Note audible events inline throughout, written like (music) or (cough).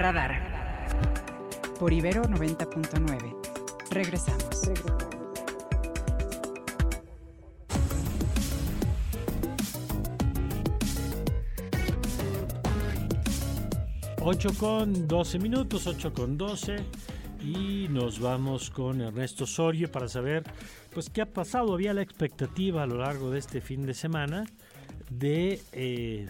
Radar. Por Ibero 90.9. Regresamos. 8 con 12 minutos, 8 con 12 y nos vamos con Ernesto Sorio para saber pues qué ha pasado. Había la expectativa a lo largo de este fin de semana de, eh,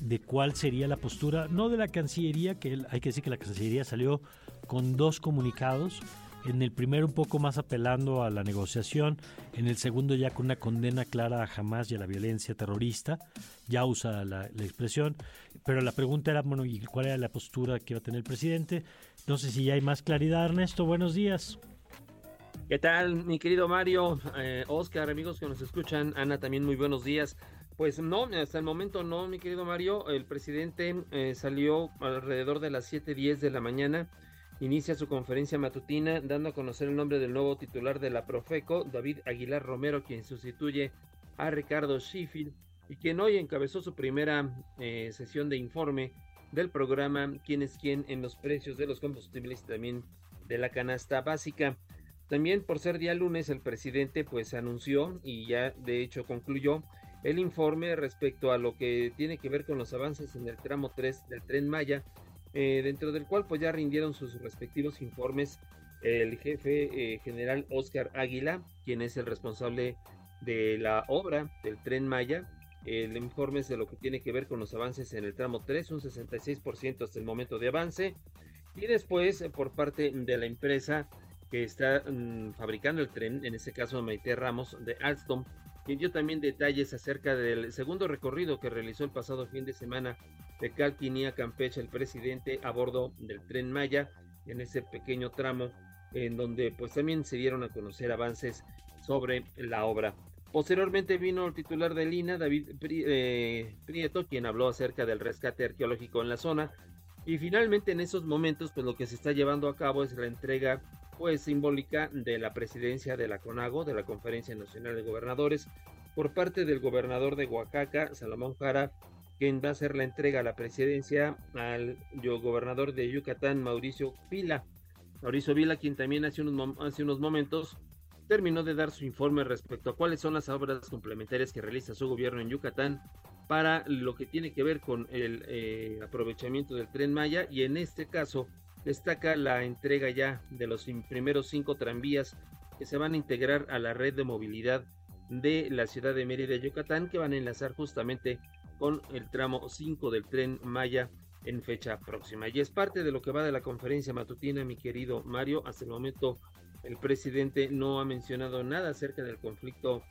de cuál sería la postura, no de la Cancillería, que hay que decir que la Cancillería salió con dos comunicados en el primero un poco más apelando a la negociación, en el segundo ya con una condena clara a Hamas y a la violencia terrorista, ya usa la, expresión, pero la pregunta era, bueno, ¿y cuál era la postura que iba a tener el presidente? No sé si ya hay más claridad, Ernesto, buenos días. ¿Qué tal, mi querido Mario? Eh, Oscar, amigos que nos escuchan, Ana, también muy buenos días. Pues no, hasta el momento no, mi querido Mario. El presidente eh, salió alrededor de las 7:10 de la mañana inicia su conferencia matutina dando a conocer el nombre del nuevo titular de la Profeco, David Aguilar Romero, quien sustituye a Ricardo Sheffield y quien hoy encabezó su primera eh, sesión de informe del programa Quién es quién en los precios de los combustibles y también de la canasta básica. También por ser día lunes el presidente pues anunció y ya de hecho concluyó el informe respecto a lo que tiene que ver con los avances en el tramo 3 del tren Maya eh, dentro del cual pues ya rindieron sus respectivos informes el jefe eh, general Oscar Águila, quien es el responsable de la obra del tren Maya. El informe es de lo que tiene que ver con los avances en el tramo 3, un 66% hasta el momento de avance. Y después, eh, por parte de la empresa que está mm, fabricando el tren, en este caso Maite Ramos de Alstom, quien dio también detalles acerca del segundo recorrido que realizó el pasado fin de semana de Calquinía Campeche el presidente a bordo del tren Maya en ese pequeño tramo en donde pues también se dieron a conocer avances sobre la obra. Posteriormente vino el titular de Lina, David eh, Prieto, quien habló acerca del rescate arqueológico en la zona. Y finalmente en esos momentos, pues lo que se está llevando a cabo es la entrega pues simbólica de la presidencia de la CONAGO, de la Conferencia Nacional de Gobernadores, por parte del gobernador de Oaxaca, Salomón Jara, quien va a hacer la entrega a la presidencia al gobernador de Yucatán, Mauricio Vila. Mauricio Vila, quien también hace unos, hace unos momentos terminó de dar su informe respecto a cuáles son las obras complementarias que realiza su gobierno en Yucatán para lo que tiene que ver con el eh, aprovechamiento del tren Maya y en este caso destaca la entrega ya de los primeros cinco tranvías que se van a integrar a la red de movilidad de la ciudad de Mérida, Yucatán, que van a enlazar justamente con el tramo 5 del tren Maya en fecha próxima. Y es parte de lo que va de la conferencia matutina, mi querido Mario. Hasta el momento el presidente no ha mencionado nada acerca del conflicto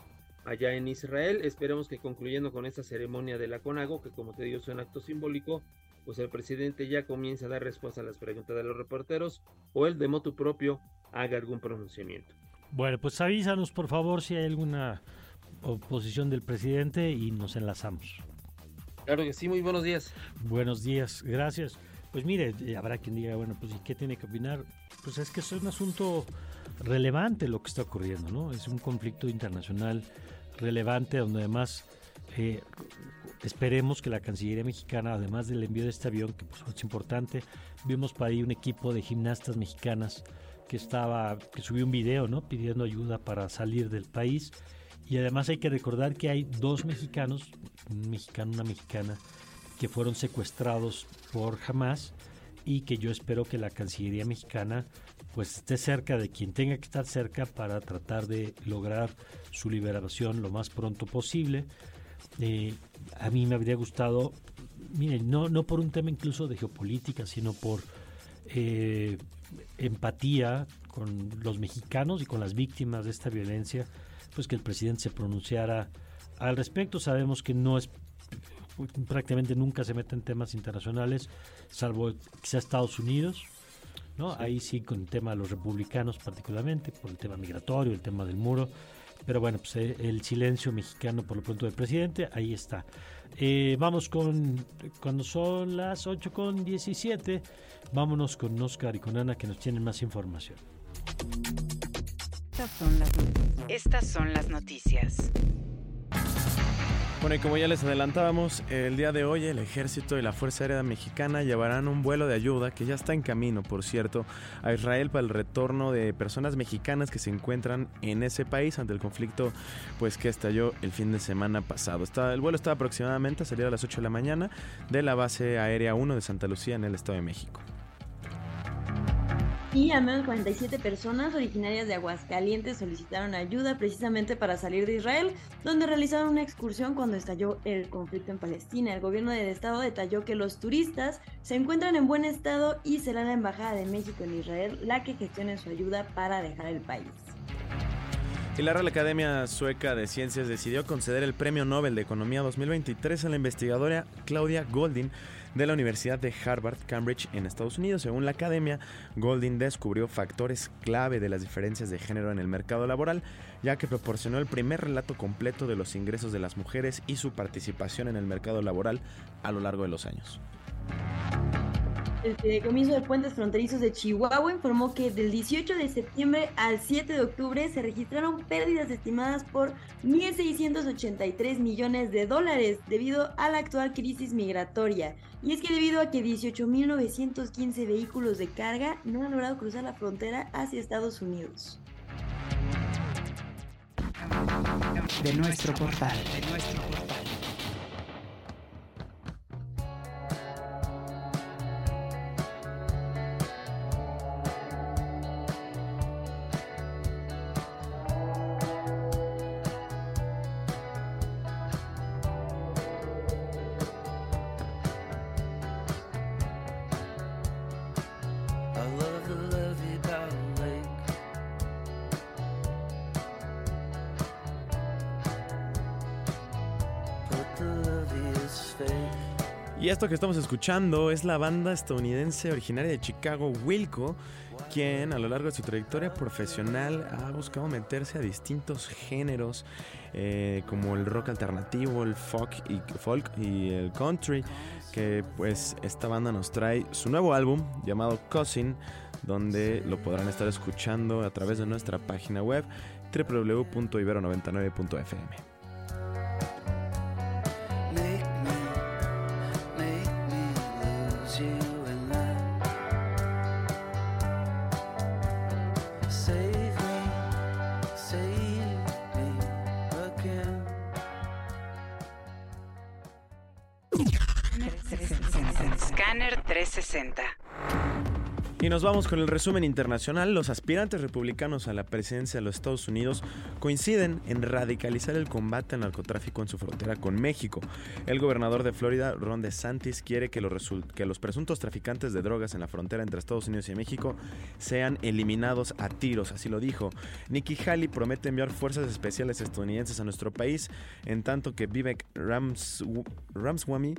allá en Israel. Esperemos que concluyendo con esta ceremonia de la CONAGO, que como te digo es un acto simbólico, pues el presidente ya comienza a dar respuesta a las preguntas de los reporteros o él de motu propio haga algún pronunciamiento. Bueno, pues avísanos por favor si hay alguna oposición del presidente y nos enlazamos. Claro que sí, muy buenos días. Buenos días, gracias. Pues mire, eh, habrá quien diga, bueno, pues ¿y qué tiene que opinar? Pues es que es un asunto relevante lo que está ocurriendo, ¿no? Es un conflicto internacional relevante donde además eh, esperemos que la Cancillería mexicana, además del envío de este avión, que pues, es importante, vimos para ahí un equipo de gimnastas mexicanas que estaba, que subió un video, ¿no? Pidiendo ayuda para salir del país y además hay que recordar que hay dos mexicanos, un mexicano, una mexicana, que fueron secuestrados por Hamas y que yo espero que la Cancillería mexicana pues esté cerca de quien tenga que estar cerca para tratar de lograr su liberación lo más pronto posible. Eh, a mí me habría gustado, miren, no, no por un tema incluso de geopolítica, sino por eh, empatía con los mexicanos y con las víctimas de esta violencia pues que el presidente se pronunciara al respecto. Sabemos que no es prácticamente nunca se mete en temas internacionales, salvo quizá Estados Unidos, ¿no? Ahí sí con el tema de los republicanos particularmente, por el tema migratorio, el tema del muro. Pero bueno, pues eh, el silencio mexicano por lo pronto del presidente, ahí está. Eh, vamos con, cuando son las 8 con 17, vámonos con Oscar y con Ana que nos tienen más información. Estas son las noticias. Bueno, y como ya les adelantábamos, el día de hoy el Ejército y la Fuerza Aérea Mexicana llevarán un vuelo de ayuda, que ya está en camino, por cierto, a Israel para el retorno de personas mexicanas que se encuentran en ese país ante el conflicto pues que estalló el fin de semana pasado. El vuelo está aproximadamente a salir a las 8 de la mañana de la base aérea 1 de Santa Lucía en el Estado de México y al menos 47 personas originarias de Aguascalientes solicitaron ayuda precisamente para salir de Israel, donde realizaron una excursión cuando estalló el conflicto en Palestina. El gobierno del estado detalló que los turistas se encuentran en buen estado y será la Embajada de México en Israel la que gestione su ayuda para dejar el país. Y la Real Academia Sueca de Ciencias decidió conceder el Premio Nobel de Economía 2023 a la investigadora Claudia Goldin de la Universidad de Harvard, Cambridge, en Estados Unidos. Según la academia, Golding descubrió factores clave de las diferencias de género en el mercado laboral, ya que proporcionó el primer relato completo de los ingresos de las mujeres y su participación en el mercado laboral a lo largo de los años. El comienzo de Puentes Fronterizos de Chihuahua informó que del 18 de septiembre al 7 de octubre se registraron pérdidas estimadas por 1.683 millones de dólares debido a la actual crisis migratoria. Y es que debido a que 18.915 vehículos de carga no han logrado cruzar la frontera hacia Estados Unidos. De nuestro portal. De nuestro portal. Y esto que estamos escuchando es la banda estadounidense originaria de Chicago, Wilco, quien a lo largo de su trayectoria profesional ha buscado meterse a distintos géneros eh, como el rock alternativo, el folk y, folk y el country, que pues esta banda nos trae su nuevo álbum llamado Cousin, donde lo podrán estar escuchando a través de nuestra página web www.ibero99.fm. 360. Y nos vamos con el resumen internacional. Los aspirantes republicanos a la presidencia de los Estados Unidos coinciden en radicalizar el combate al narcotráfico en su frontera con México. El gobernador de Florida, Ron DeSantis, quiere que los, que los presuntos traficantes de drogas en la frontera entre Estados Unidos y México sean eliminados a tiros, así lo dijo. Nikki Haley promete enviar fuerzas especiales estadounidenses a nuestro país, en tanto que Vivek Ramswamy,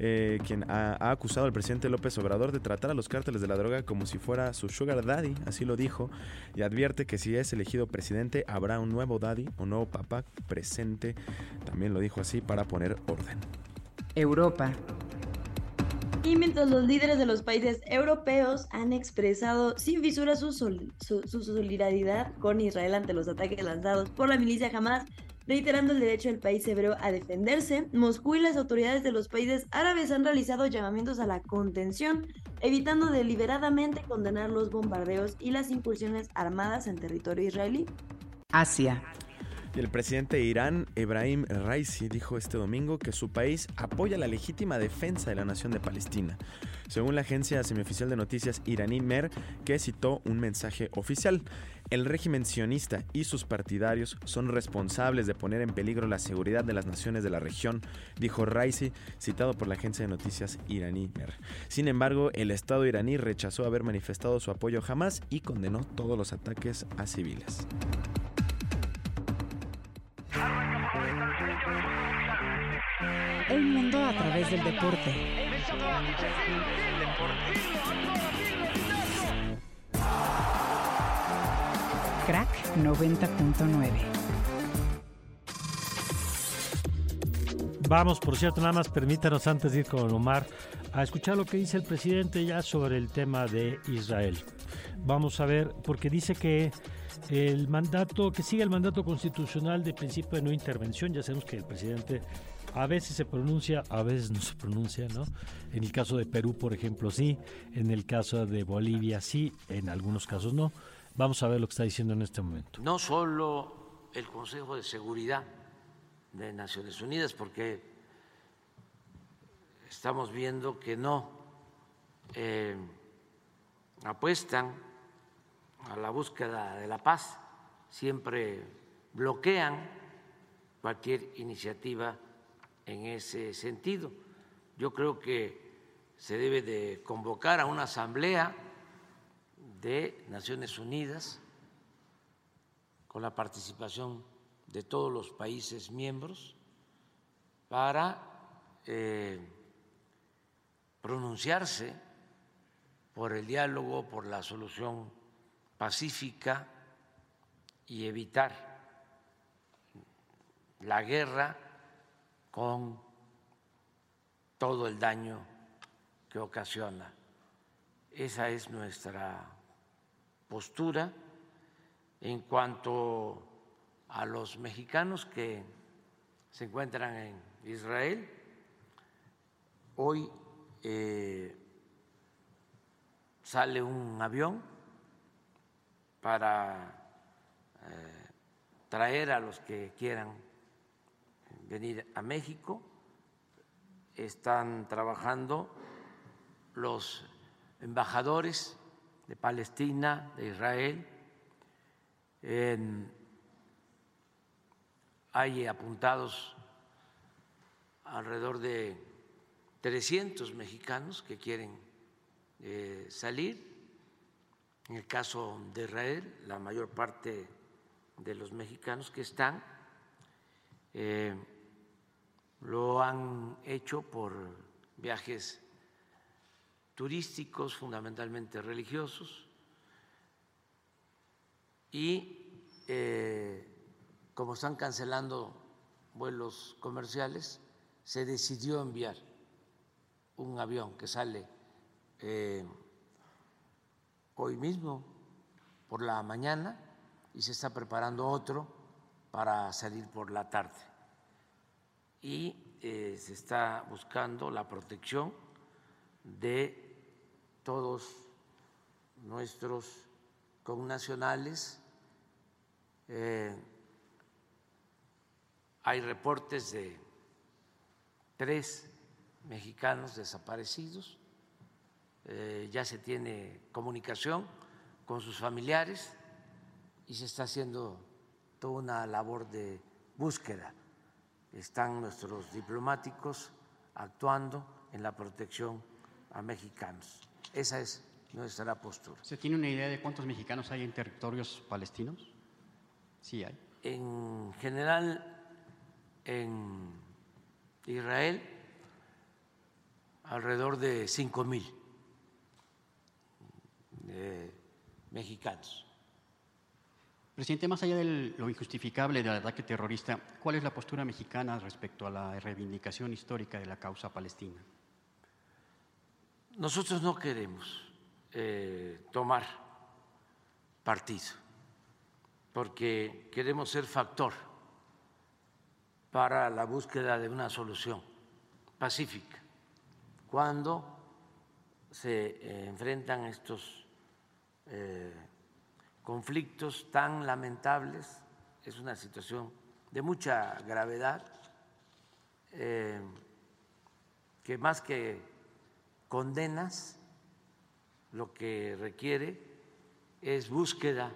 eh, quien ha, ha acusado al presidente López Obrador de tratar a los cárteles de la droga como si fuera su sugar daddy, así lo dijo, y advierte que si es elegido presidente habrá un nuevo daddy o nuevo papá presente, también lo dijo así, para poner orden. Europa. Y mientras los líderes de los países europeos han expresado sin fisura su, su solidaridad con Israel ante los ataques lanzados por la milicia Hamas, Reiterando el derecho del país hebreo a defenderse, Moscú y las autoridades de los países árabes han realizado llamamientos a la contención, evitando deliberadamente condenar los bombardeos y las incursiones armadas en territorio israelí. Asia. Y el presidente de Irán, Ebrahim Raisi, dijo este domingo que su país apoya la legítima defensa de la nación de Palestina, según la agencia semioficial de noticias iraní MER, que citó un mensaje oficial. El régimen sionista y sus partidarios son responsables de poner en peligro la seguridad de las naciones de la región, dijo Raisi, citado por la agencia de noticias iraní MER. Sin embargo, el Estado iraní rechazó haber manifestado su apoyo jamás y condenó todos los ataques a civiles. El mundo a través del deporte. Crack 90.9. Vamos, por cierto, nada más permítanos antes de ir con Omar a escuchar lo que dice el presidente ya sobre el tema de Israel. Vamos a ver, porque dice que el mandato, que sigue el mandato constitucional de principio de no intervención, ya sabemos que el presidente A veces se pronuncia, a veces no se pronuncia, ¿no? En el caso de Perú, por ejemplo, sí. En el caso de Bolivia, sí. En algunos casos no. Vamos a ver lo que está diciendo en este momento. No solo el Consejo de Seguridad de Naciones Unidas, porque estamos viendo que no eh, apuestan a la búsqueda de la paz, siempre bloquean cualquier iniciativa en ese sentido. Yo creo que se debe de convocar a una asamblea de Naciones Unidas con la participación de todos los países miembros para eh, pronunciarse por el diálogo, por la solución pacífica y evitar la guerra con todo el daño que ocasiona. Esa es nuestra postura en cuanto a los mexicanos que se encuentran en Israel. Hoy eh, sale un avión para eh, traer a los que quieran venir a México. Están trabajando los embajadores de Palestina, de Israel. hay apuntados alrededor de 300 mexicanos que quieren eh, salir. En el caso de Israel, la mayor parte de los mexicanos que están eh, lo han hecho por viajes turísticos, fundamentalmente religiosos, y eh, como están cancelando vuelos comerciales, se decidió enviar un avión que sale eh, hoy mismo por la mañana y se está preparando otro para salir por la tarde. Y eh, se está buscando la protección de todos nuestros connacionales. Eh, hay reportes de tres mexicanos desaparecidos, eh, ya se tiene comunicación con sus familiares y se está haciendo toda una labor de búsqueda están nuestros diplomáticos actuando en la protección a mexicanos. Esa es nuestra postura. ¿Se tiene una idea de cuántos mexicanos hay en territorios palestinos? Sí hay. En general, en Israel, alrededor de cinco mil eh, mexicanos. Presidente, más allá de lo injustificable del ataque terrorista, ¿cuál es la postura mexicana respecto a la reivindicación histórica de la causa palestina? Nosotros no queremos eh, tomar partido, porque queremos ser factor para la búsqueda de una solución pacífica. Cuando se eh, enfrentan estos eh, conflictos tan lamentables, es una situación de mucha gravedad, que más que condenas, lo que requiere es búsqueda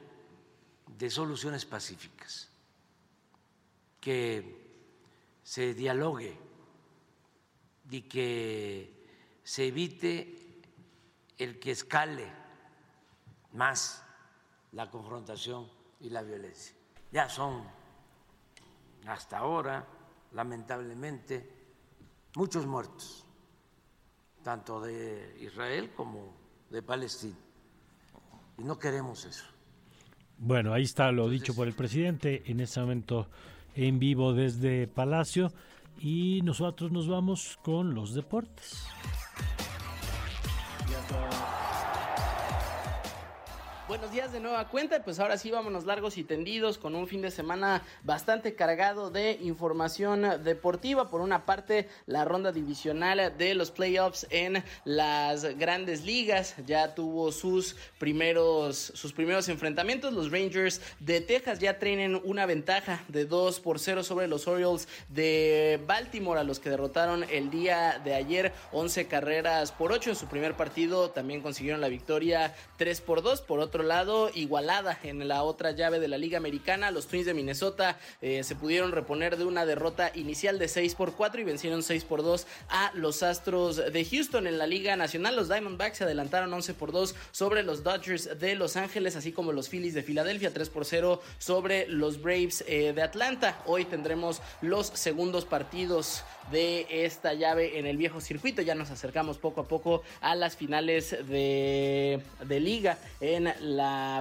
de soluciones pacíficas, que se dialogue y que se evite el que escale más la confrontación y la violencia. Ya son, hasta ahora, lamentablemente, muchos muertos, tanto de Israel como de Palestina. Y no queremos eso. Bueno, ahí está lo dicho por el presidente en este momento en vivo desde Palacio y nosotros nos vamos con los deportes. Buenos días de nueva cuenta, pues ahora sí vámonos largos y tendidos con un fin de semana bastante cargado de información deportiva. Por una parte, la ronda divisional de los playoffs en las grandes ligas ya tuvo sus primeros, sus primeros enfrentamientos. Los Rangers de Texas ya tienen una ventaja de 2 por 0 sobre los Orioles de Baltimore, a los que derrotaron el día de ayer 11 carreras por 8 en su primer partido. También consiguieron la victoria 3 por 2. Por otro lado, igualada en la otra llave de la Liga Americana. Los Twins de Minnesota eh, se pudieron reponer de una derrota inicial de 6 por 4 y vencieron 6 por 2 a los Astros de Houston en la Liga Nacional. Los Diamondbacks se adelantaron 11 por 2 sobre los Dodgers de Los Ángeles, así como los Phillies de Filadelfia, 3 por 0 sobre los Braves eh, de Atlanta. Hoy tendremos los segundos partidos de esta llave en el viejo circuito. Ya nos acercamos poco a poco a las finales de, de liga en la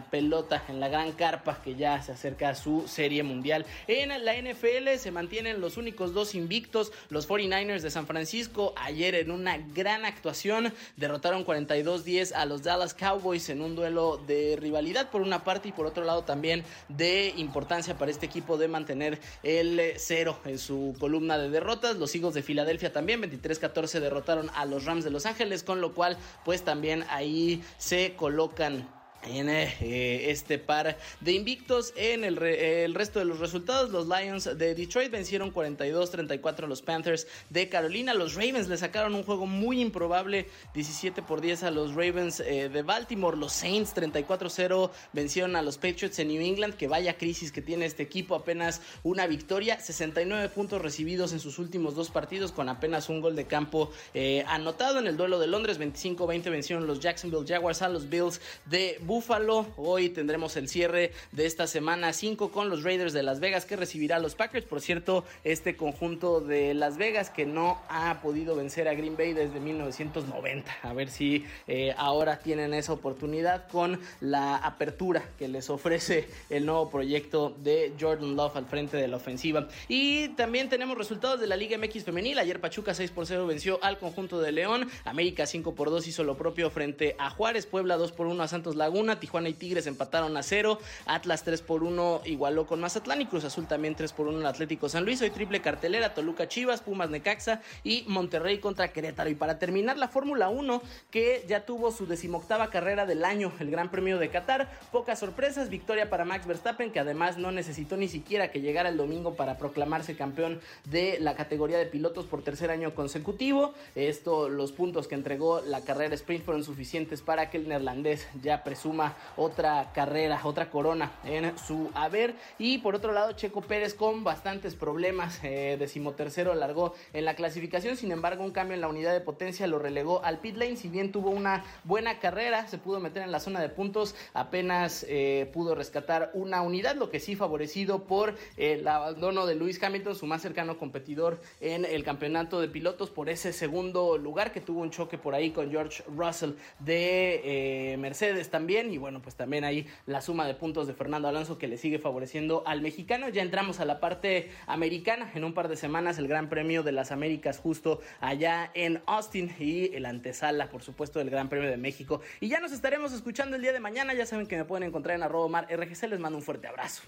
pelota, en la gran carpa que ya se acerca a su serie mundial. En la NFL se mantienen los únicos dos invictos, los 49ers de San Francisco. Ayer en una gran actuación derrotaron 42-10 a los Dallas Cowboys en un duelo de rivalidad por una parte y por otro lado también de importancia para este equipo de mantener el cero en su columna de derrotas. Los Eagles de Filadelfia también 23-14 derrotaron a los Rams de Los Ángeles, con lo cual pues también ahí se colocan en eh, este par de invictos en el, el, resto de los resultados. Los Lions de Detroit vencieron 42-34 a los Panthers de Carolina. Los Ravens le sacaron un juego muy improbable 17 por 10 a los Ravens eh, de Baltimore. Los Saints 34-0 vencieron a los Patriots en New England que vaya crisis que tiene este equipo. Apenas una victoria 69 puntos recibidos en sus últimos dos partidos con apenas un gol de campo eh, anotado en el duelo de Londres. 25-20 vencieron los Jacksonville Jaguars a los Bills de Buffalo. Hoy tendremos el cierre de esta semana 5 con los Raiders de Las Vegas que recibirá a los Packers. Por cierto, este conjunto de Las Vegas que no ha podido vencer a Green Bay desde 1990. A ver si eh, ahora tienen esa oportunidad con la apertura que les ofrece el nuevo proyecto de Jordan Love al frente de la ofensiva. Y también tenemos resultados de la Liga MX femenil. Ayer Pachuca 6 por 0 venció al conjunto de León. América 5 por 2 hizo lo propio frente a Juárez. Puebla 2 por 1 a Santos Laguna. Tijuana y Tigres empataron a cero, Atlas 3 por 1 igualó con Mazatlán y Cruz Azul también 3 por 1 en Atlético San Luis, hoy triple cartelera, Toluca Chivas, Pumas Necaxa y Monterrey contra Querétaro. Y para terminar la Fórmula 1, que ya tuvo su decimoctava carrera del año, el Gran Premio de Qatar, pocas sorpresas, victoria para Max Verstappen, que además no necesitó ni siquiera que llegara el domingo para proclamarse campeón de la categoría de pilotos por tercer año consecutivo. Esto, los puntos que entregó la carrera sprint fueron suficientes para que el neerlandés ya presuma otra carrera, otra corona en su haber. Y por otro lado, Checo Pérez con bastantes problemas, eh, decimotercero largó en la clasificación, sin embargo un cambio en la unidad de potencia lo relegó al pit lane, si bien tuvo una buena carrera, se pudo meter en la zona de puntos, apenas eh, pudo rescatar una unidad, lo que sí favorecido por el abandono de Lewis Hamilton, su más cercano competidor en el campeonato de pilotos, por ese segundo lugar que tuvo un choque por ahí con George Russell de eh, Mercedes también y bueno, pues también ahí la suma de puntos de Fernando Alonso que le sigue favoreciendo al mexicano. Ya entramos a la parte americana. En un par de semanas el Gran Premio de las Américas justo allá en Austin y el antesala, por supuesto, del Gran Premio de México. Y ya nos estaremos escuchando el día de mañana. Ya saben que me pueden encontrar en arroba mar RGC. Les mando un fuerte abrazo.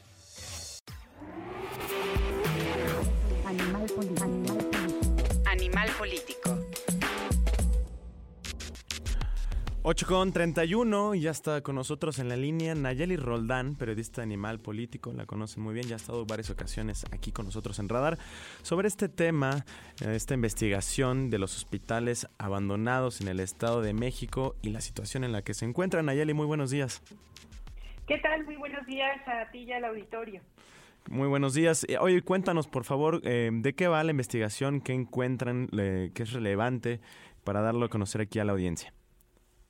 Animal político. Animal político. 8 con 31, ya está con nosotros en la línea Nayeli Roldán, periodista animal político, la conocen muy bien, ya ha estado varias ocasiones aquí con nosotros en Radar, sobre este tema, eh, esta investigación de los hospitales abandonados en el Estado de México y la situación en la que se encuentran. Nayeli, muy buenos días. ¿Qué tal? Muy buenos días a ti y al auditorio. Muy buenos días. Eh, oye, cuéntanos, por favor, eh, de qué va la investigación, qué encuentran, qué es relevante para darlo a conocer aquí a la audiencia.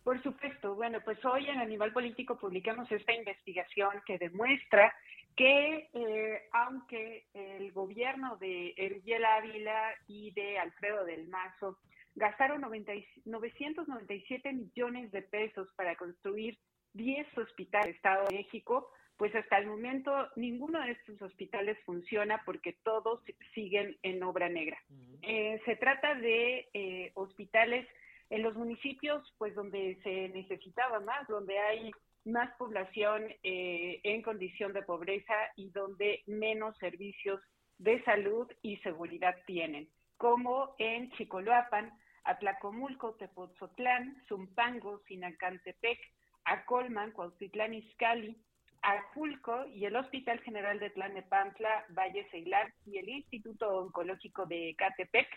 Por supuesto. Bueno, pues hoy en Animal Político publicamos esta investigación que demuestra que eh, aunque el gobierno de Eriel Ávila y de Alfredo del Mazo gastaron 997 millones de pesos para construir 10 hospitales del Estado de México, pues hasta el momento ninguno de estos hospitales funciona porque todos siguen en obra negra. Eh, se trata de eh, hospitales en los municipios pues donde se necesitaba más, donde hay más población eh, en condición de pobreza y donde menos servicios de salud y seguridad tienen, como en Chicoloapan, Atlacomulco, Tepoztlán, Zumpango, Sinacantepec, Acolman, Cuautitlán Izcalli, Acapulco y el Hospital General de Tlanepantla, Valle Ceilán y el Instituto Oncológico de Catepec.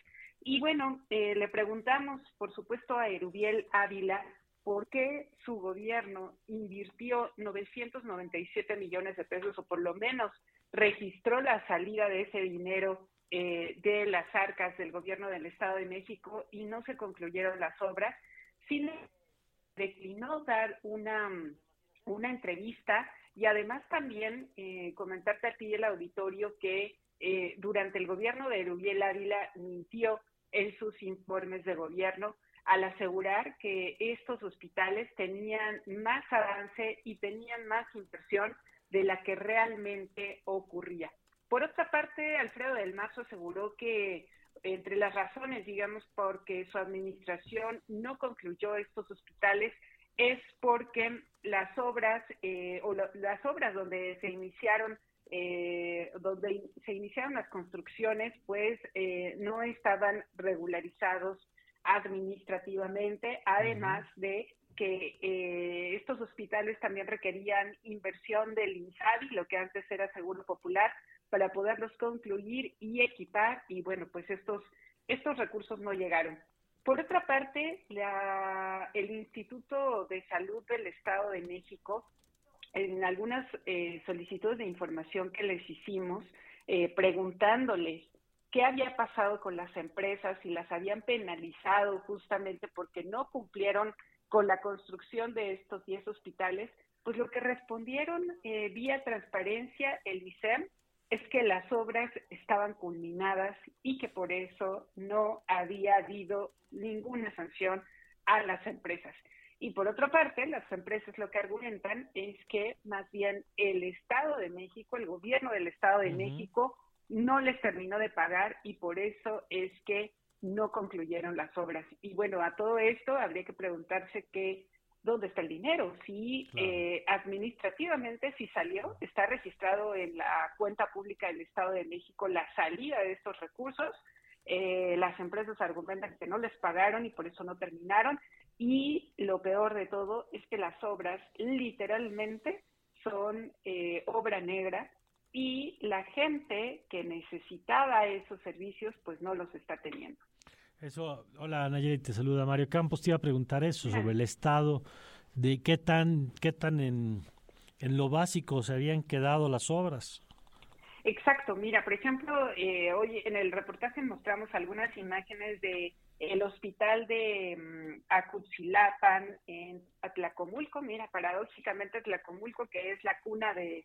Y bueno, eh, le preguntamos, por supuesto, a Erubiel Ávila por qué su gobierno invirtió 997 millones de pesos, o por lo menos registró la salida de ese dinero eh, de las arcas del gobierno del Estado de México y no se concluyeron las obras. Sin declinó dar una, una entrevista y además también eh, comentarte a ti el auditorio que eh, durante el gobierno de Erubiel Ávila mintió en sus informes de gobierno al asegurar que estos hospitales tenían más avance y tenían más inversión de la que realmente ocurría. Por otra parte, Alfredo del Mazo aseguró que entre las razones, digamos, porque su administración no concluyó estos hospitales es porque las obras eh, o las obras donde se iniciaron eh, donde se iniciaron las construcciones pues eh, no estaban regularizados administrativamente además de que estos hospitales también requerían inversión del INSABI, lo que antes era Seguro Popular, para poderlos concluir y equipar y bueno pues estos estos recursos no llegaron. Por otra parte, el Instituto de Salud del Estado de México, en algunas eh, solicitudes de información que les hicimos, eh, preguntándoles qué había pasado con las empresas, si las habían penalizado justamente porque no cumplieron con la construcción de estos 10 hospitales, pues lo que respondieron eh, vía transparencia el ICEM es que las obras estaban culminadas y que por eso no había habido ninguna sanción a las empresas. Y por otra parte, las empresas lo que argumentan es que más bien el Estado de México, el gobierno del Estado de México, no les terminó de pagar y por eso es que no concluyeron las obras. Y bueno, a todo esto habría que preguntarse qué dónde está el dinero. Si eh, administrativamente, si salió, está registrado en la cuenta pública del Estado de México la salida de estos recursos. Eh, las empresas argumentan que no les pagaron y por eso no terminaron. Y lo peor de todo es que las obras literalmente son eh, obra negra y la gente que necesitaba esos servicios pues no los está teniendo. Eso, hola Nayeli, te saluda Mario Campos. Te iba a preguntar eso sobre el (laughs) estado, de qué tan, qué tan en, en lo básico se habían quedado las obras. Exacto, mira, por ejemplo, eh, hoy en el reportaje mostramos algunas imágenes de el hospital de um, en Atlacomulco, mira, paradójicamente Atlacomulco, que es la cuna de,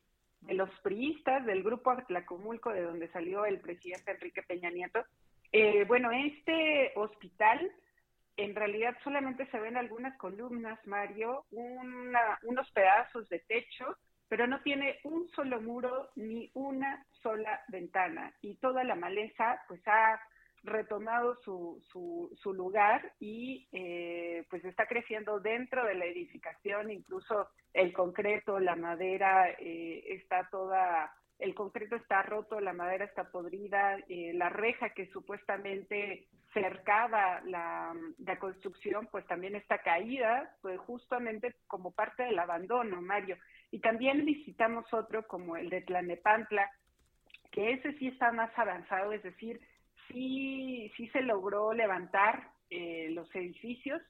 los priistas del grupo Atlacomulco, de donde salió el presidente Enrique Peña Nieto, eh, bueno, este hospital en realidad solamente se ven algunas columnas, Mario, unos pedazos de techo, pero no tiene un solo muro ni una sola ventana. Y toda la maleza pues ha retomado su, su, lugar y eh, pues está creciendo dentro de la edificación, incluso el concreto, la madera eh, está toda el concreto está roto, la madera está podrida, eh, la reja que supuestamente cercaba la, construcción, pues también está caída, pues justamente como parte del abandono, Mario. Y también visitamos otro como el de Tlanepantla, que ese sí está más avanzado, es decir, sí, sí se logró levantar eh, los edificios,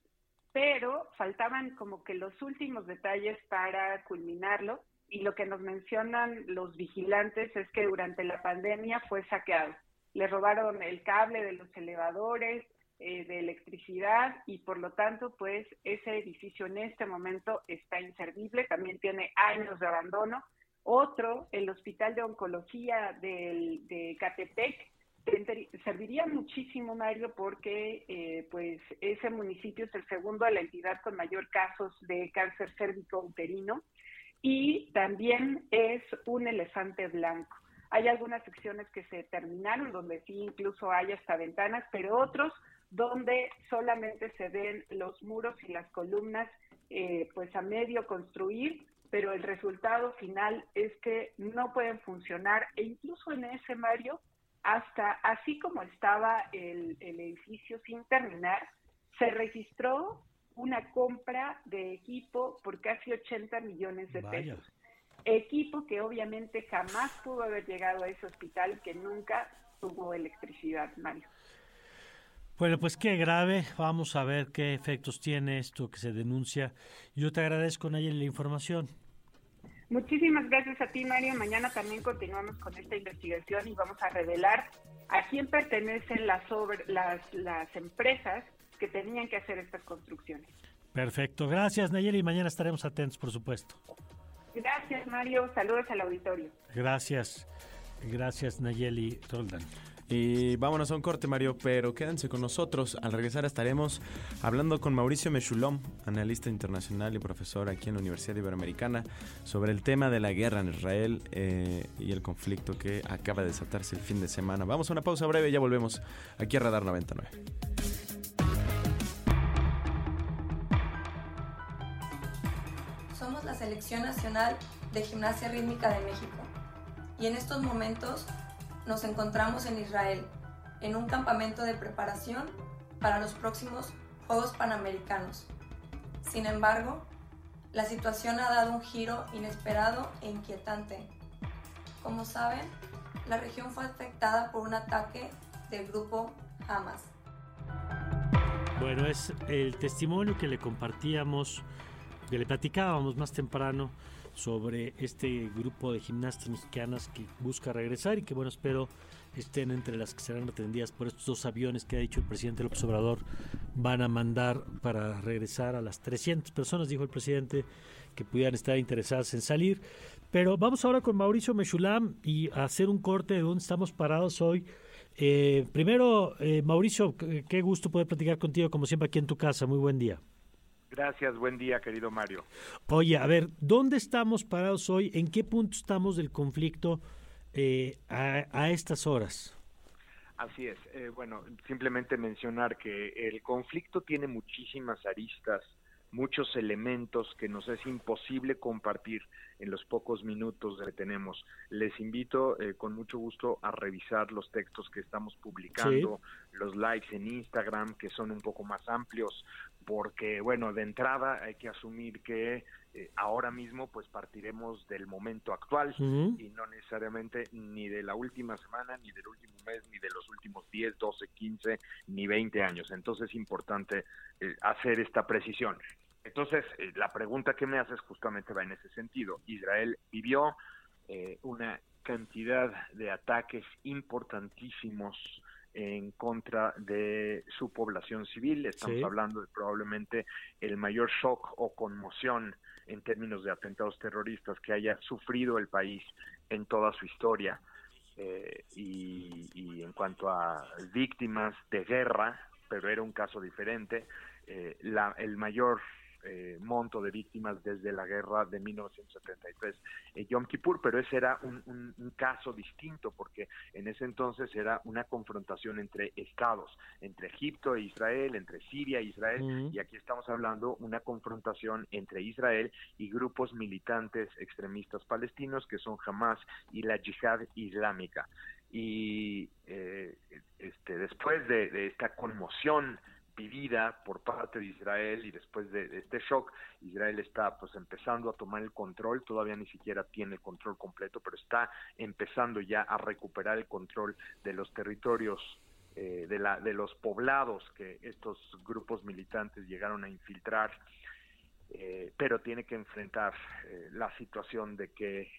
pero faltaban como que los últimos detalles para culminarlo y lo que nos mencionan los vigilantes es que durante la pandemia fue saqueado. Le robaron el cable de los elevadores, eh, de electricidad y por lo tanto pues ese edificio en este momento está inservible, también tiene años de abandono. Otro, el Hospital de Oncología del, de Catepec, serviría muchísimo, Mario, porque eh, pues ese municipio es el segundo de la entidad con mayor casos de cáncer cérvico uterino y también es un elefante blanco. Hay algunas secciones que se terminaron donde sí incluso hay hasta ventanas, pero otros donde solamente se ven los muros y las columnas eh, pues a medio construir, pero el resultado final es que no pueden funcionar e incluso en ese Mario, hasta así como estaba el, edificio sin terminar, se registró una compra de equipo por casi 80 millones de pesos. Equipo que obviamente jamás pudo haber llegado a ese hospital que nunca tuvo electricidad, Mario. Bueno, pues qué grave. Vamos a ver qué efectos tiene esto que se denuncia. Yo te agradezco, Nayeli, la información. Muchísimas gracias a ti, Mario. Mañana también continuamos con esta investigación y vamos a revelar a quién pertenecen las, las, las empresas que tenían que hacer estas construcciones. Perfecto. Gracias, Nayeli. Mañana estaremos atentos, por supuesto. Gracias, Mario. Saludos al auditorio. Gracias. Gracias, Nayeli Roldan. Y vámonos a un corte, Mario, pero quédense con nosotros. Al regresar estaremos hablando con Mauricio Mechulom, analista internacional y profesor aquí en la Universidad Iberoamericana, sobre el tema de la guerra en Israel eh, y el conflicto que acaba de desatarse el fin de semana. Vamos a una pausa breve y ya volvemos aquí a Radar 99. Somos la Selección Nacional de Gimnasia Rítmica de México y en estos momentos nos encontramos en Israel, en un campamento de preparación para los próximos Juegos Panamericanos. Sin embargo, la situación ha dado un giro inesperado e inquietante. Como saben, la región fue afectada por un ataque del grupo Hamas. Bueno, es el testimonio que le compartíamos, que le platicábamos más temprano sobre este grupo de gimnastas mexicanas que busca regresar y que bueno, espero estén entre las que serán atendidas por estos dos aviones que ha dicho el presidente López Obrador van a mandar para regresar a las 300 personas, dijo el presidente, que pudieran estar interesadas en salir. Pero vamos ahora con Mauricio Mechulam y hacer un corte de dónde estamos parados hoy. Eh, primero, eh, Mauricio, qué gusto poder platicar contigo como siempre aquí en tu casa. Muy buen día. Gracias, buen día, querido Mario. Oye, a ver, ¿dónde estamos parados hoy? ¿En qué punto estamos del conflicto eh, a, estas horas? Así es. Eh, bueno, simplemente mencionar que el conflicto tiene muchísimas aristas, muchos elementos que nos es imposible compartir en los pocos minutos que tenemos. Les invito eh, con mucho gusto a revisar los textos que estamos publicando, los lives en Instagram, que son un poco más amplios, porque, bueno, de entrada hay que asumir que eh, ahora mismo pues partiremos del momento actual y no necesariamente ni de la última semana, ni del último mes, ni de los últimos 10, 12, 15, ni 20 años. Entonces es importante eh, hacer esta precisión. Entonces, eh, la pregunta que me haces justamente va en ese sentido. Israel vivió una cantidad de ataques importantísimos en contra de su población civil. Estamos hablando de probablemente el mayor shock o conmoción en términos de atentados terroristas que haya sufrido el país en toda su historia. Eh, y, en cuanto a víctimas de guerra, pero era un caso diferente, eh, la, el mayor eh, monto de víctimas desde la guerra de 1973 en Yom Kippur, pero ese era un, caso distinto porque en ese entonces era una confrontación entre estados, entre Egipto e Israel, entre Siria e Israel, y aquí estamos hablando una confrontación entre Israel y grupos militantes extremistas palestinos que son Hamas y la Yihad Islámica. Y eh, este, después de esta conmoción vivida por parte de Israel y después de, este shock, Israel está pues empezando a tomar el control, todavía ni siquiera tiene el control completo, pero está empezando ya a recuperar el control de los territorios eh, de, la, de los poblados que estos grupos militantes llegaron a infiltrar, eh, pero tiene que enfrentar eh, la situación de que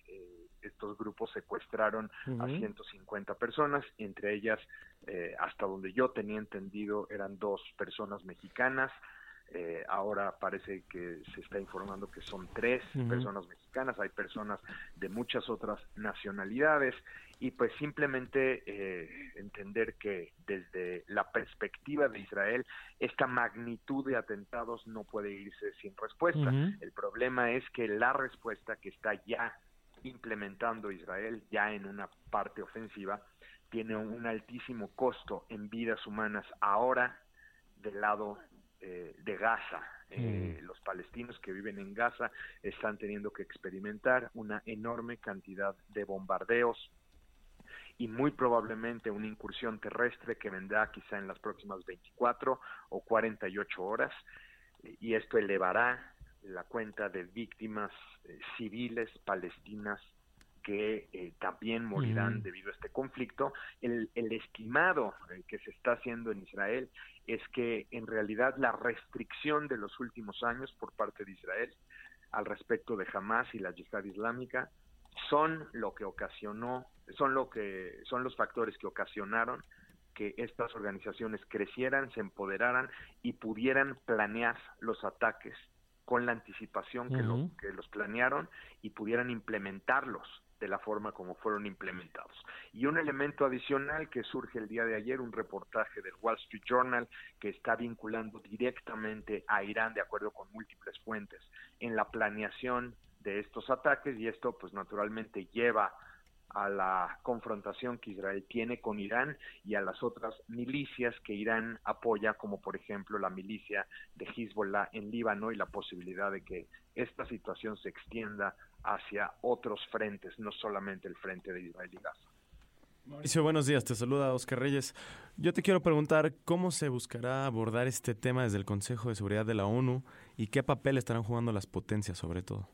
estos grupos secuestraron a 150 personas, entre ellas, eh, hasta donde yo tenía entendido, eran dos personas mexicanas. Eh, ahora parece que se está informando que son tres personas mexicanas, hay personas de muchas otras nacionalidades. Y pues simplemente eh, entender que desde la perspectiva de Israel esta magnitud de atentados no puede irse sin respuesta. El problema es que la respuesta que está ya implementando Israel ya en una parte ofensiva tiene un altísimo costo en vidas humanas ahora del lado eh, de Gaza. Eh, los palestinos que viven en Gaza están teniendo que experimentar una enorme cantidad de bombardeos y muy probablemente una incursión terrestre que vendrá quizá en las próximas 24 o 48 horas y esto elevará la cuenta de víctimas eh, civiles palestinas que eh, también morirán debido a este conflicto. El, estimado eh, que se está haciendo en Israel es que en realidad la restricción de los últimos años por parte de Israel al respecto de Hamas y la yihad islámica son lo que ocasionó, son lo que son los factores que ocasionaron que estas organizaciones crecieran, se empoderaran y pudieran planear los ataques con la anticipación que, lo, que los planearon y pudieran implementarlos de la forma como fueron implementados. Y un elemento adicional que surge el día de ayer, un reportaje del Wall Street Journal que está vinculando directamente a Irán, de acuerdo con múltiples fuentes, en la planeación de estos ataques y esto pues naturalmente lleva a la confrontación que Israel tiene con Irán y a las otras milicias que Irán apoya, como por ejemplo la milicia de Hezbollah en Líbano y la posibilidad de que esta situación se extienda hacia otros frentes, no solamente el frente de Israel y Gaza. Mauricio, buenos días. Te saluda Oscar Reyes. Yo te quiero preguntar cómo se buscará abordar este tema desde el Consejo de Seguridad de la ONU y qué papel estarán jugando las potencias sobre todo.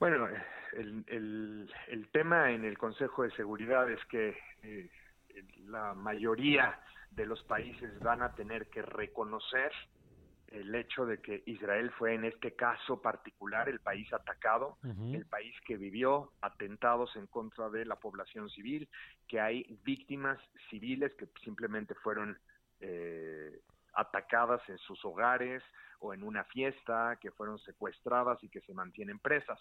Bueno, el, el, tema en el Consejo de Seguridad es que eh, la mayoría de los países van a tener que reconocer el hecho de que Israel fue en este caso particular el país atacado, el país que vivió atentados en contra de la población civil, que hay víctimas civiles que simplemente fueron eh, atacadas en sus hogares o en una fiesta, que fueron secuestradas y que se mantienen presas.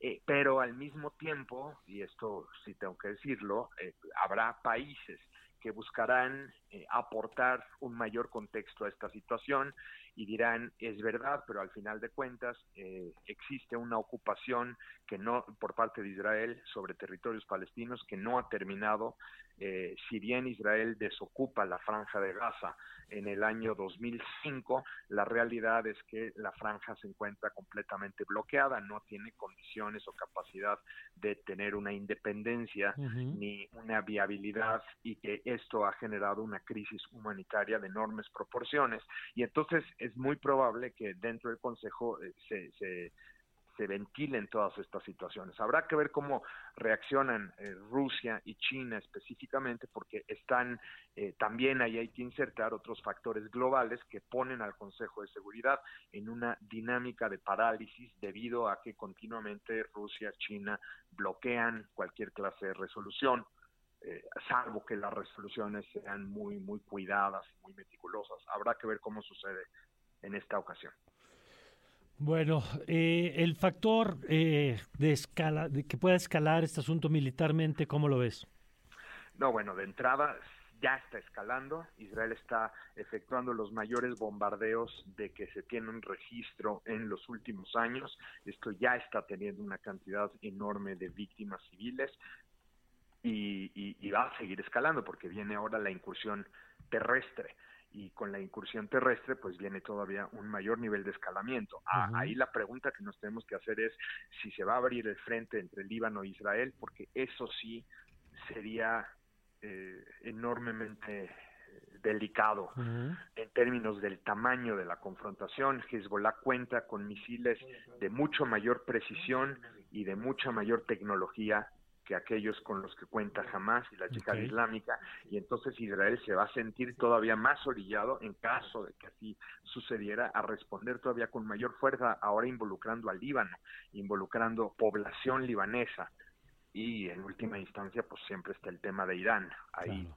Eh, pero al mismo tiempo, y esto sí tengo que decirlo, eh, habrá países que buscarán eh, aportar un mayor contexto a esta situación y dirán es verdad, pero al final de cuentas existe una ocupación que no por parte de Israel sobre territorios palestinos que no ha terminado. si bien Israel desocupa la franja de Gaza en el año 2005, la realidad es que la franja se encuentra completamente bloqueada, no tiene condiciones o capacidad de tener una independencia ni una viabilidad y que esto ha generado una crisis humanitaria de enormes proporciones. Y entonces es muy probable que dentro del Consejo eh, se, se ventilen todas estas situaciones. Habrá que ver cómo reaccionan eh, Rusia y China específicamente, porque están eh, también ahí hay que insertar otros factores globales que ponen al Consejo de Seguridad en una dinámica de parálisis debido a que continuamente Rusia, China bloquean cualquier clase de resolución. Eh, salvo que las resoluciones sean muy muy cuidadas y muy meticulosas. Habrá que ver cómo sucede en esta ocasión. Bueno, eh, el factor eh, de escala, de que pueda escalar este asunto militarmente, ¿cómo lo ves? No, bueno, de entrada ya está escalando. Israel está efectuando los mayores bombardeos de que se tiene un registro en los últimos años. Esto ya está teniendo una cantidad enorme de víctimas civiles y, y va a seguir escalando porque viene ahora la incursión terrestre y con la incursión terrestre pues viene todavía un mayor nivel de escalamiento. Ah, ahí la pregunta que nos tenemos que hacer es si se va a abrir el frente entre Líbano e Israel, porque eso sí sería eh, enormemente eh, delicado en términos del tamaño de la confrontación. Hezbollah cuenta con misiles de mucho mayor precisión y de mucha mayor tecnología que aquellos con los que cuenta Hamas y la yihad islámica, y entonces Israel se va a sentir todavía más orillado en caso de que así sucediera a responder todavía con mayor fuerza, ahora involucrando al Líbano, involucrando población libanesa, y en última instancia pues siempre está el tema de Irán ahí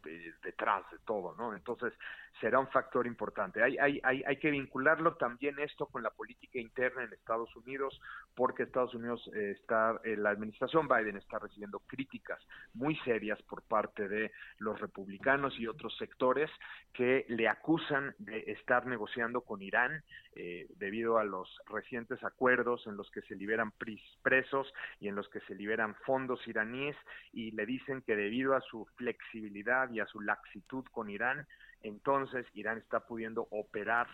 detrás de todo, ¿no? Entonces será un factor importante. Hay, hay, hay, hay que vincularlo también esto con la política interna en Estados Unidos porque Estados Unidos eh, está, eh, la administración Biden está recibiendo críticas muy serias por parte de los republicanos y otros sectores que le acusan de estar negociando con Irán eh, debido a los recientes acuerdos en los que se liberan presos y en los que se liberan fondos iraníes y le dicen que debido a su flexibilidad y a su laxitud con Irán, entonces Irán está pudiendo operar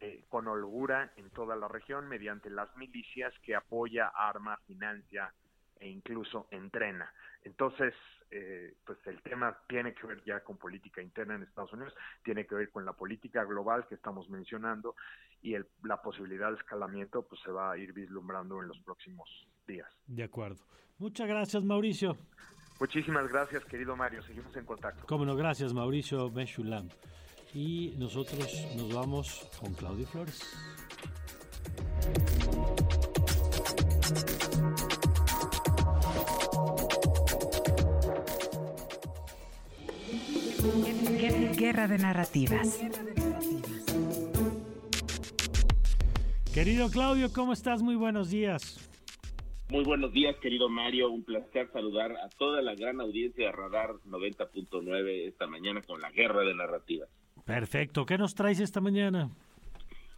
eh, con holgura en toda la región mediante las milicias que apoya, arma, financia e incluso entrena. Entonces, eh, pues el tema tiene que ver ya con política interna en Estados Unidos, tiene que ver con la política global que estamos mencionando y el, la posibilidad de escalamiento pues se va a ir vislumbrando en los próximos días. De acuerdo. Muchas gracias, Mauricio. Muchísimas gracias, querido Mario. Seguimos en contacto. Cómo no, gracias, Mauricio Meshulam. Y nosotros nos vamos con Claudio Flores. Guerra de narrativas. Querido Claudio, ¿cómo estás? Muy buenos días. Muy buenos días, querido Mario. Un placer saludar a toda la gran audiencia de Radar 90.9 esta mañana con la Guerra de Narrativas. Perfecto. ¿Qué nos traes esta mañana?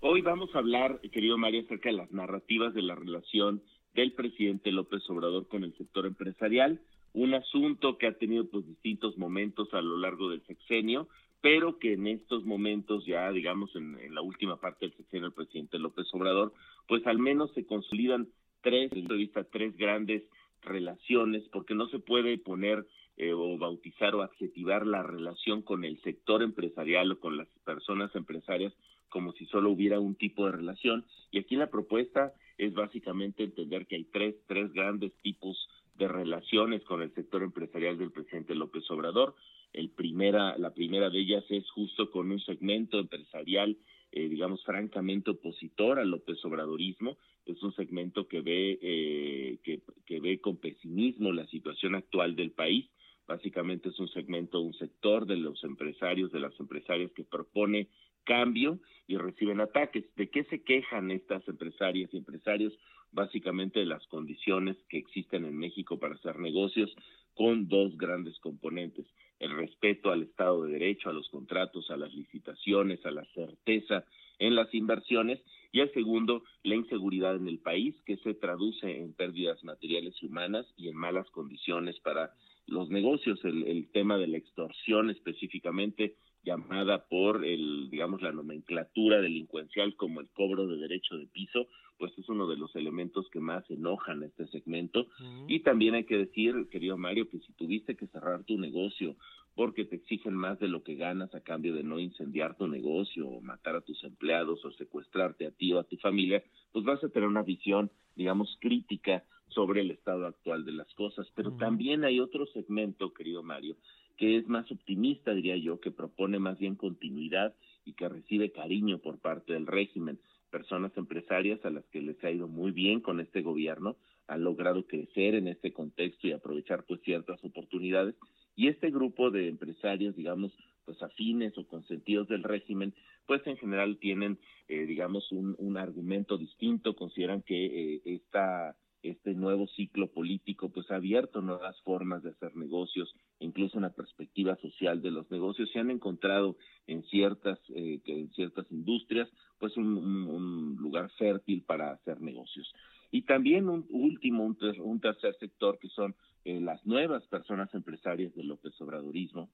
Hoy vamos a hablar, querido Mario, acerca de las narrativas de la relación del presidente López Obrador con el sector empresarial, un asunto que ha tenido pues distintos momentos a lo largo del sexenio, pero que en estos momentos ya, digamos, en, la última parte del sexenio del presidente López Obrador, pues al menos se consolidan tres, desde de vista, tres grandes relaciones, porque no se puede poner eh, o bautizar o adjetivar la relación con el sector empresarial o con las personas empresarias como si solo hubiera un tipo de relación. Y aquí la propuesta es básicamente entender que hay tres, tres grandes tipos de relaciones con el sector empresarial del presidente López Obrador. El primera, la primera de ellas es justo con un segmento empresarial, eh, digamos, francamente opositor al López Obradorismo. Es un segmento que ve, eh, que, que ve con pesimismo la situación actual del país. Básicamente es un segmento, un sector de los empresarios, de las empresarias que propone cambio y reciben ataques. ¿De qué se quejan estas empresarias y empresarios? Básicamente de las condiciones que existen en México para hacer negocios con dos grandes componentes. El respeto al Estado de Derecho, a los contratos, a las licitaciones, a la certeza en las inversiones y el segundo, la inseguridad en el país, que se traduce en pérdidas materiales y humanas y en malas condiciones para los negocios. El, el tema de la extorsión específicamente llamada por el, digamos, la nomenclatura delincuencial como el cobro de derecho de piso, pues es uno de los elementos que más enojan a este segmento. Y también hay que decir, querido Mario, que si tuviste que cerrar tu negocio porque te exigen más de lo que ganas a cambio de no incendiar tu negocio o matar a tus empleados o secuestrarte a ti o a tu familia, pues vas a tener una visión, digamos, crítica sobre el estado actual de las cosas. Pero también hay otro segmento, querido Mario, que es más optimista, diría yo, que propone más bien continuidad y que recibe cariño por parte del régimen. Personas empresarias a las que les ha ido muy bien con este gobierno, han logrado crecer en este contexto y aprovechar pues ciertas oportunidades. Y este grupo de empresarios, digamos, pues afines o consentidos del régimen, pues en general tienen, eh, digamos, un, un argumento distinto, consideran que eh, esta este nuevo ciclo político pues ha abierto nuevas formas de hacer negocios, incluso una perspectiva social de los negocios. Se han encontrado en ciertas, eh, en ciertas industrias pues un, lugar fértil para hacer negocios. Y también un último, un, tercer sector que son eh, las nuevas personas empresarias del López Obradorismo,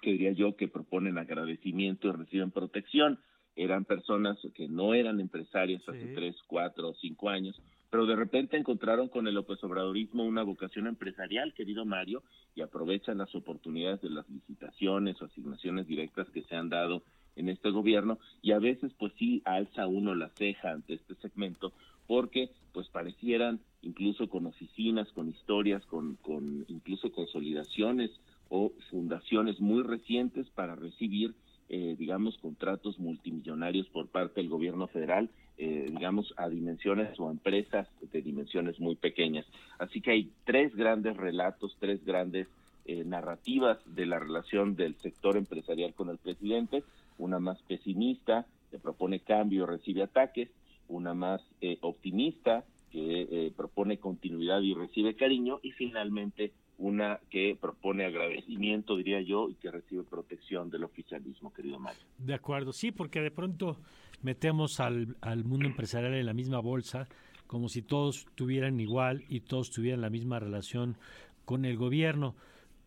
que diría yo que proponen agradecimiento y reciben protección. Eran personas que no eran empresarias hace tres, cuatro o cinco años, pero de repente encontraron con el López Obradorismo una vocación empresarial, querido Mario, y aprovechan las oportunidades de las licitaciones o asignaciones directas que se han dado en este gobierno y a veces pues sí alza uno la ceja ante este segmento porque pues parecieran incluso con oficinas, con historias, con, con incluso consolidaciones o fundaciones muy recientes para recibir eh, digamos contratos multimillonarios por parte del gobierno federal eh, digamos, a dimensiones o a empresas de dimensiones muy pequeñas. Así que hay tres grandes relatos, tres grandes eh, narrativas de la relación del sector empresarial con el presidente, una más pesimista, que propone cambio, recibe ataques, una más eh, optimista, que propone continuidad y recibe cariño, y finalmente una que propone agradecimiento, diría yo, y que recibe protección del oficialismo, querido Mario. De acuerdo, sí, porque de pronto metemos al, al mundo empresarial en la misma bolsa, como si todos tuvieran igual y todos tuvieran la misma relación con el gobierno.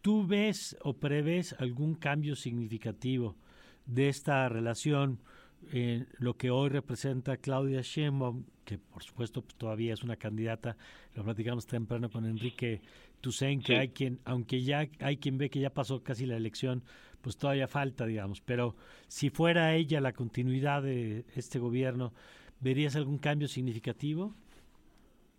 ¿Tú ves o prevés algún cambio significativo de esta relación, eh, lo que hoy representa Claudia Sheinbaum, que por supuesto pues, todavía es una candidata, lo platicamos temprano con Enrique Tucen, que hay quien, aunque ya hay quien ve que ya pasó casi la elección, pues todavía falta, digamos, pero si fuera ella la continuidad de este gobierno, ¿verías algún cambio significativo?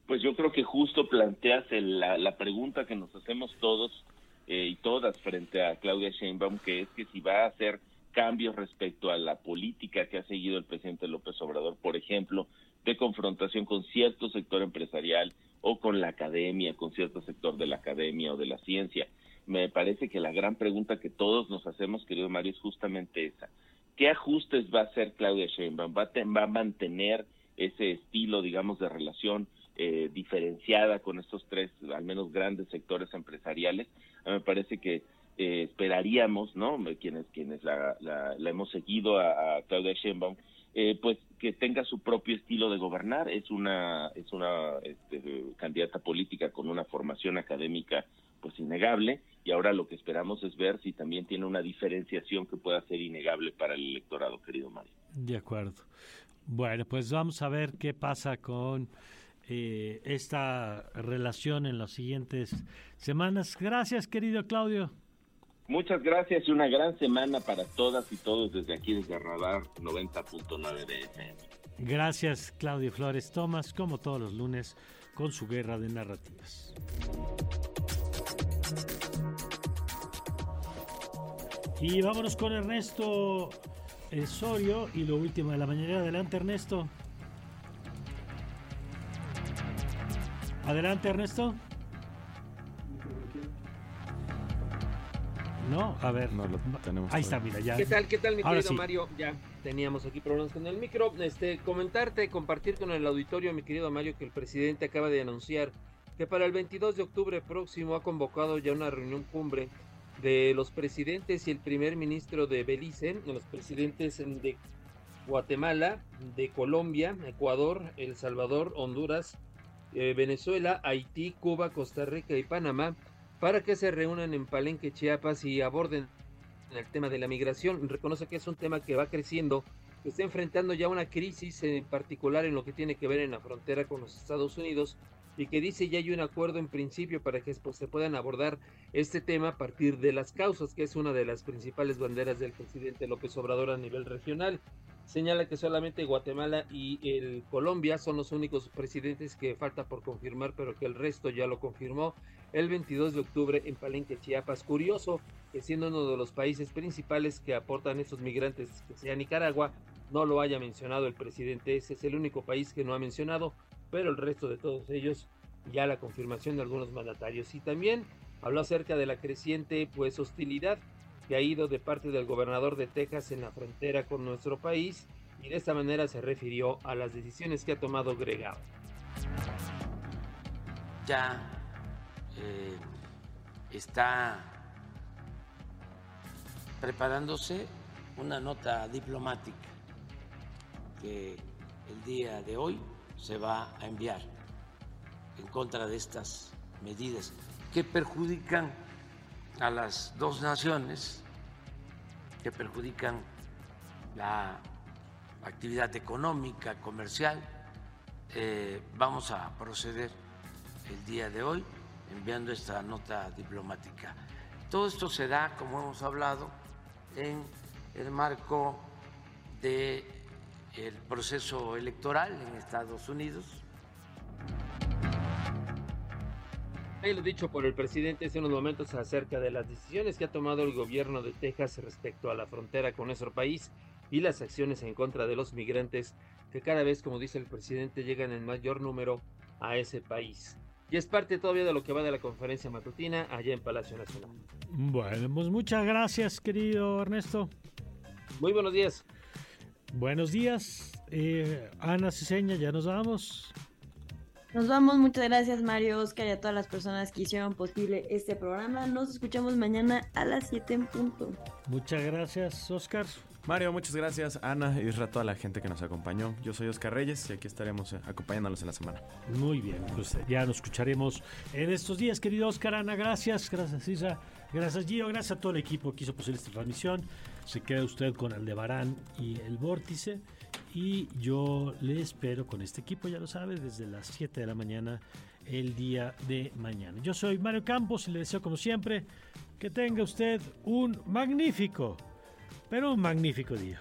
Pues yo creo que justo planteas la, la pregunta que nos hacemos todos eh, y todas frente a Claudia Sheinbaum, que es que si va a hacer cambios respecto a la política que ha seguido el presidente López Obrador, por ejemplo, de confrontación con cierto sector empresarial o con la academia, con cierto sector de la academia o de la ciencia. Me parece que la gran pregunta que todos nos hacemos, querido Mario, es justamente esa. ¿Qué ajustes va a hacer Claudia Sheinbaum? ¿Va a, va a mantener ese estilo, digamos, de relación eh, diferenciada con estos tres, al menos grandes sectores empresariales? me parece que eh, esperaríamos, ¿no? Quienes quienes la, la, hemos seguido a, a Claudia Sheinbaum, eh, pues que tenga su propio estilo de gobernar. Es una es una este, candidata política con una formación académica pues innegable y ahora lo que esperamos es ver si también tiene una diferenciación que pueda ser innegable para el electorado, querido Mario. De acuerdo. Bueno, pues vamos a ver qué pasa con eh, esta relación en las siguientes semanas. Gracias, querido Claudio. Muchas gracias y una gran semana para todas y todos desde aquí, desde Radar 90.9 de FM. Gracias, Claudio Flores Tomás, como todos los lunes, con su guerra de narrativas. Y vámonos con Ernesto Sorio y lo último de la mañana. Adelante, Ernesto. Adelante, Ernesto. No, a ver. No lo tenemos. Ahí está, mira, ya. ¿Qué tal, qué tal, mi querido Mario? Ya teníamos aquí problemas con el micro. Este, comentarte, compartir con el auditorio, mi querido Mario, que el presidente acaba de anunciar que para el 22 de octubre próximo ha convocado ya una reunión cumbre de los presidentes y el primer ministro de Belice, de los presidentes de Guatemala, de Colombia, Ecuador, El Salvador, Honduras, eh, Venezuela, Haití, Cuba, Costa Rica y Panamá para que se reúnan en Palenque, Chiapas y aborden el tema de la migración. Reconoce que es un tema que va creciendo, que está enfrentando ya una crisis en particular en lo que tiene que ver en la frontera con los Estados Unidos y que dice ya hay un acuerdo en principio para que se puedan abordar este tema a partir de las causas, que es una de las principales banderas del presidente López Obrador a nivel regional. Señala que solamente Guatemala y el Colombia son los únicos presidentes que falta por confirmar, pero que el resto ya lo confirmó el 22 de octubre en Palenque, Chiapas. Curioso que siendo uno de los países principales que aportan estos migrantes, que sea Nicaragua, no lo haya mencionado el presidente. Ese es el único país que no ha mencionado, pero el resto de todos ellos ya la confirmación de algunos mandatarios. Y también habló acerca de la creciente pues hostilidad que ha ido de parte del gobernador de Texas en la frontera con nuestro país y de esta manera se refirió a las decisiones que ha tomado Gregao. Ya eh, está preparándose una nota diplomática que el día de hoy se va a enviar en contra de estas medidas que perjudican a las dos naciones, que perjudican la actividad económica, comercial. Eh, vamos a proceder el día de hoy enviando esta nota diplomática. Todo esto se da, como hemos hablado, en el marco del el proceso electoral en Estados Unidos. Ahí lo dicho por el presidente hace unos momentos acerca de las decisiones que ha tomado el gobierno de Texas respecto a la frontera con nuestro país y las acciones en contra de los migrantes que cada vez, como dice el presidente, llegan en mayor número a ese país y es parte todavía de lo que va de la conferencia matutina allá en Palacio Nacional. Bueno, pues muchas gracias, querido Ernesto. Muy buenos días. Buenos días. Eh, Ana Ceseña, ya nos vamos. Nos vamos, muchas gracias Mario, Oscar y a todas las personas que hicieron posible este programa. Nos escuchamos mañana a las 7 en punto. Muchas gracias, Oscar. Mario, muchas gracias. Ana y a toda la gente que nos acompañó. Yo soy Oscar Reyes y aquí estaremos eh, acompañándolos en la semana. Muy bien, pues ya nos escucharemos en estos días, querido Oscar. Ana, gracias. Gracias, Isa. Gracias, Gio. Gracias a todo el equipo que hizo posible esta transmisión. Se queda usted con Aldebarán y el Vórtice. Y yo le espero con este equipo, ya lo sabe, desde las 7 de la mañana el día de mañana. Yo soy Mario Campos y le deseo como siempre que tenga usted un magnífico, pero un magnífico día.